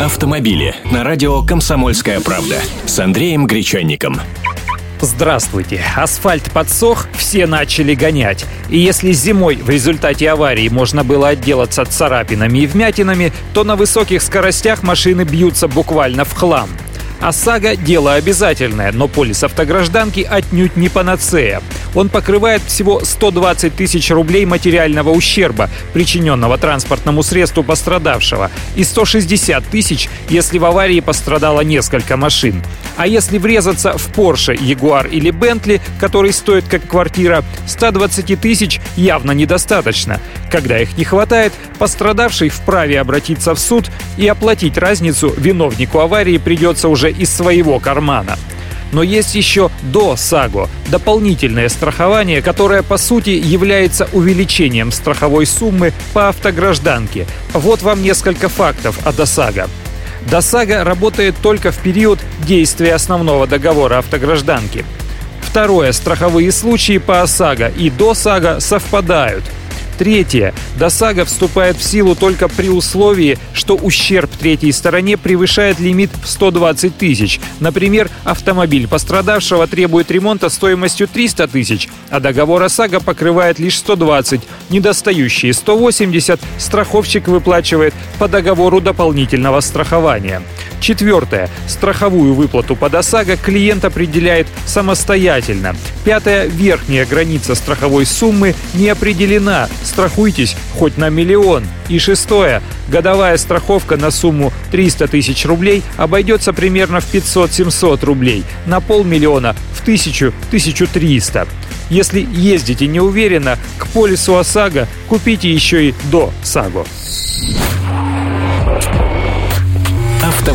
Автомобили на радио «Комсомольская правда» с Андреем Гречанником. Здравствуйте. Асфальт подсох, все начали гонять. И если зимой в результате аварии можно было отделаться царапинами и вмятинами, то на высоких скоростях машины бьются буквально в хлам – ОСАГО – дело обязательное, но полис автогражданки отнюдь не панацея. Он покрывает всего 120 тысяч рублей материального ущерба, причиненного транспортному средству пострадавшего, и 160 тысяч, если в аварии пострадало несколько машин. А если врезаться в Porsche, Jaguar или Bentley, который стоит как квартира, 120 тысяч явно недостаточно. Когда их не хватает, пострадавший вправе обратиться в суд и оплатить разницу виновнику аварии придется уже из своего кармана. Но есть еще до САГО дополнительное страхование, которое по сути является увеличением страховой суммы по автогражданке. Вот вам несколько фактов о ДОСАГО. ДОСАГО работает только в период действия основного договора автогражданки. Второе. Страховые случаи по ОСАГО и ДОСАГО совпадают – Третье. ДОСАГО вступает в силу только при условии, что ущерб третьей стороне превышает лимит в 120 тысяч. Например, автомобиль пострадавшего требует ремонта стоимостью 300 тысяч, а договор ОСАГО покрывает лишь 120. Недостающие 180 страховщик выплачивает по договору дополнительного страхования. Четвертое. Страховую выплату под ОСАГО клиент определяет самостоятельно. Пятое. Верхняя граница страховой суммы не определена. Страхуйтесь хоть на миллион. И шестое. Годовая страховка на сумму 300 тысяч рублей обойдется примерно в 500-700 рублей. На полмиллиона в 1000-1300. Если ездите неуверенно, к полису ОСАГО купите еще и до САГО.